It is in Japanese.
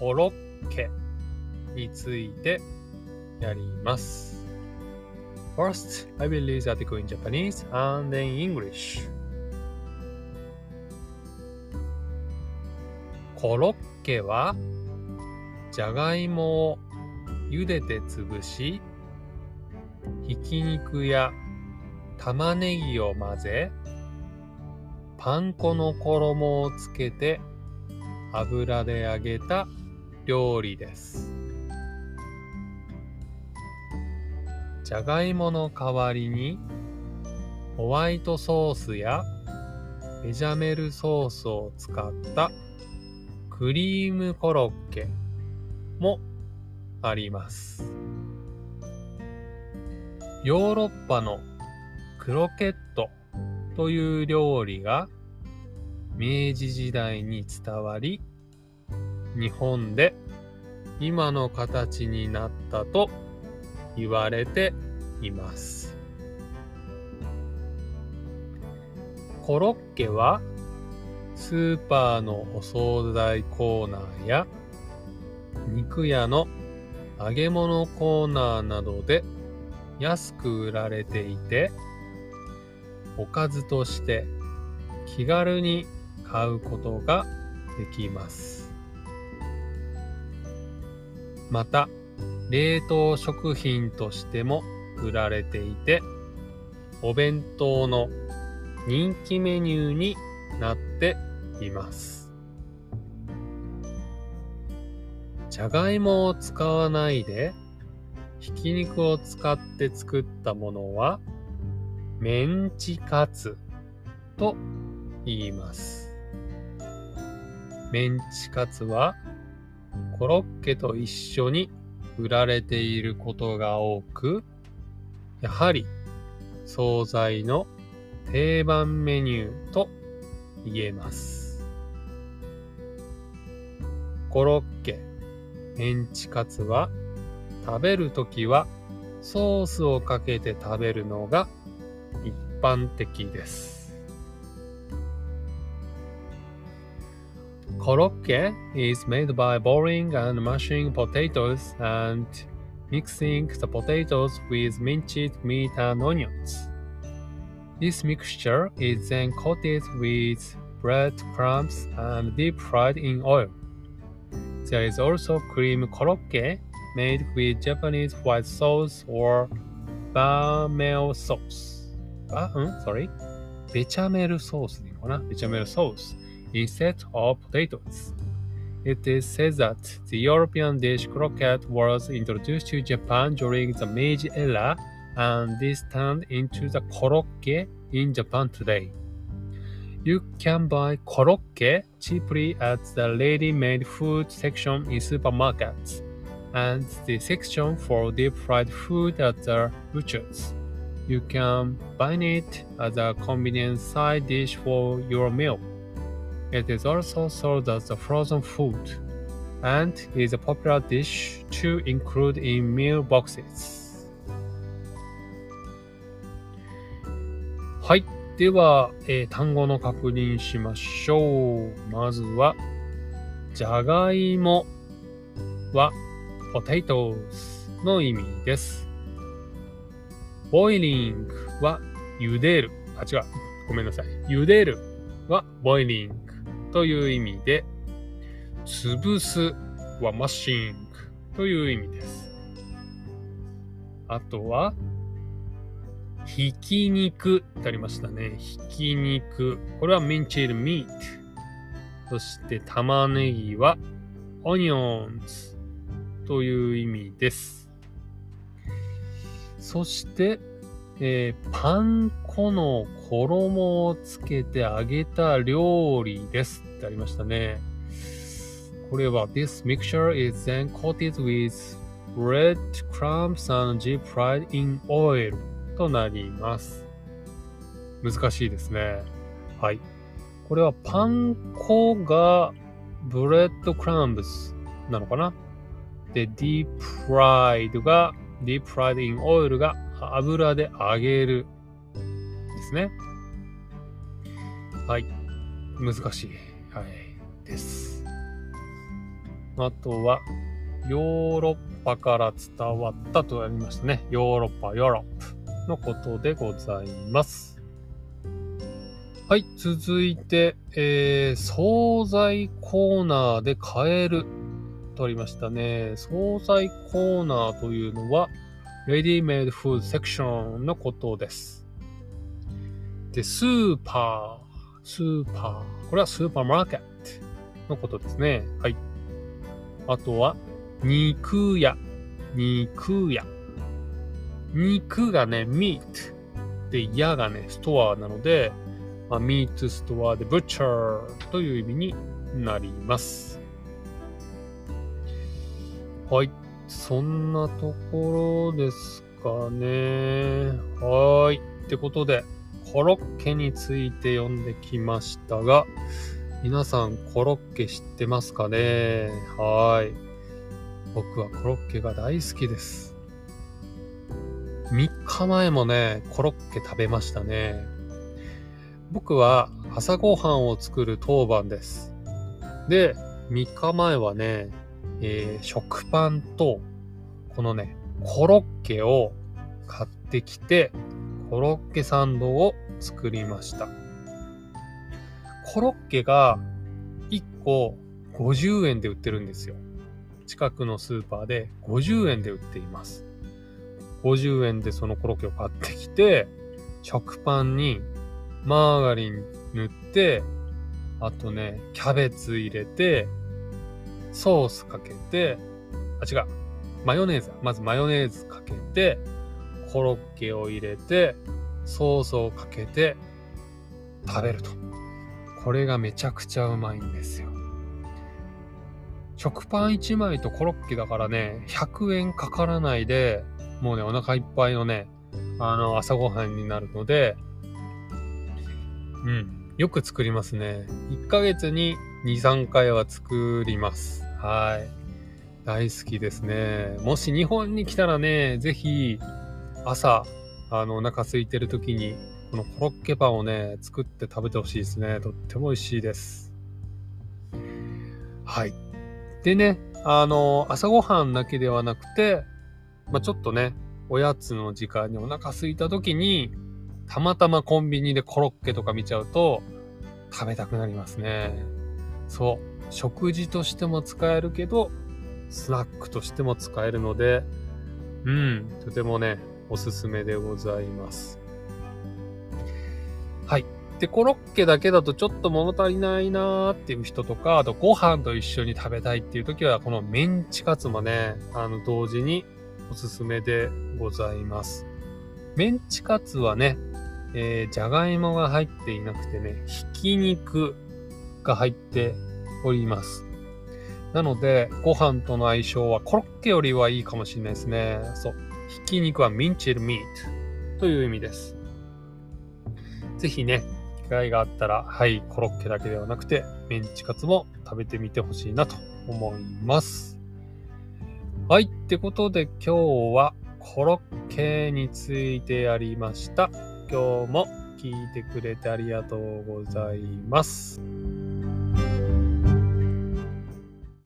コロッケについてやります。First, I will read the article in Japanese and then English. コロッケはじゃがいもを茹でて潰しひき肉や玉ねぎを混ぜパン粉の衣をつけて油で揚げた料理です。じゃがいもの代わりにホワイトソースやベジャメルソースを使ったクリームコロッケもあります。ヨーロッパのクロケットという料理が明治時代に伝わり、日本で今の形になったと言われています。コロッケはスーパーのお惣菜コーナーや肉屋の揚げ物コーナーなどで安く売られていておかずとして気軽に買うことができます。また、冷凍食品としても売られていて、お弁当の人気メニューになっています。じゃがいもを使わないで、ひき肉を使って作ったものは、メンチカツと言います。メンチカツはコロッケと一緒に売られていることが多く、やはり惣菜の定番メニューと言えます。コロッケ、メンチカツは食べるときはソースをかけて食べるのが一般的です。Korokke is made by boiling and mashing potatoes and mixing the potatoes with minced meat and onions. This mixture is then coated with bread crumbs and deep fried in oil. There is also cream korokke made with Japanese white sauce or bamel sauce. Ah, sorry. ベチャメルソースでいいのかなベチャメルソース。 instead of potatoes. It is said that the European dish croquette was introduced to Japan during the Meiji era, and this turned into the korokke in Japan today. You can buy korokke cheaply at the ready-made food section in supermarkets and the section for deep-fried food at the butchers. You can buy it as a convenient side dish for your meal. It is also sold as a frozen food and is a popular dish to include in meal boxes. はい。では、えー、単語の確認しましょう。まずは、じゃがいもは potatoes の意味です。boiling は茹でる。あ、違う。ごめんなさい。茹でるは boiling。という意味で、潰すはマシングという意味です。あとは、ひき肉ってありましたね。ひき肉。これはミンチールミート。そして玉ねぎはオニオンズという意味です。そして、えー、パン粉の衣をつけて揚げた料理ですってありましたね。これは This mixture is then coated with bread crumbs and deep fried in oil となります。難しいですね。はい。これはパン粉がブレッドクランブスなのかなで、deep fried が deep fried in oil が油で揚げるですね。はい。難しい。はい。です。あとは、ヨーロッパから伝わったとありましたね。ヨーロッパ、ヨーロップのことでございます。はい、続いて、えー、惣菜コーナーで買えるとありましたね。惣菜コーナーというのは、レディメイドフードセクションのことです。で、スーパー、スーパー、これはスーパーマーケットのことですね。はい。あとは、肉屋、肉屋。肉がね、ミート。で、屋がね、ストアなので、まあ、ミートストアでブッチャーという意味になります。はい。そんなところですかね。はい。ってことで、コロッケについて読んできましたが、皆さんコロッケ知ってますかね？はい。僕はコロッケが大好きです。3日前もね、コロッケ食べましたね。僕は朝ごはんを作る当番です。で、3日前はね、えー、食パンと、このね、コロッケを買ってきて、コロッケサンドを作りました。コロッケが1個50円で売ってるんですよ。近くのスーパーで50円で売っています。50円でそのコロッケを買ってきて、食パンにマーガリン塗って、あとね、キャベツ入れて、ソースかけて、あ、違う。マヨネーズ。まずマヨネーズかけて、コロッケを入れて、ソースをかけて食べると。これがめちゃくちゃうまいんですよ。食パン1枚とコロッケだからね、100円かからないで、もうね、お腹いっぱいのね、あの、朝ごはんになるので、うん、よく作りますね。1ヶ月に2、3回は作ります。はい。大好きですね。もし日本に来たらね、ぜひ朝、あの、お腹空いてる時に、このコロッケパンをね、作って食べてほしいですね。とっても美味しいです。はい。でね、あの、朝ごはんだけではなくて、まあ、ちょっとね、おやつの時間にお腹空いた時に、たまたまコンビニでコロッケとか見ちゃうと、食べたくなりますね。そう。食事としても使えるけど、スナックとしても使えるので、うん、とてもね、おすすめでございます。はい。で、コロッケだけだとちょっと物足りないなーっていう人とか、あとご飯と一緒に食べたいっていう時は、このメンチカツもね、あの、同時におすすめでございます。メンチカツはね、えー、じゃがいもが入っていなくてね、ひき肉が入っております。なので、ご飯との相性はコロッケよりはいいかもしれないですね。そう。ひき肉はミンチルミートという意味です。ぜひね、機会があったら、はい、コロッケだけではなくて、メンチカツも食べてみてほしいなと思います。はい、ってことで今日はコロッケについてやりました。今日も聞いてくれてありがとうございます。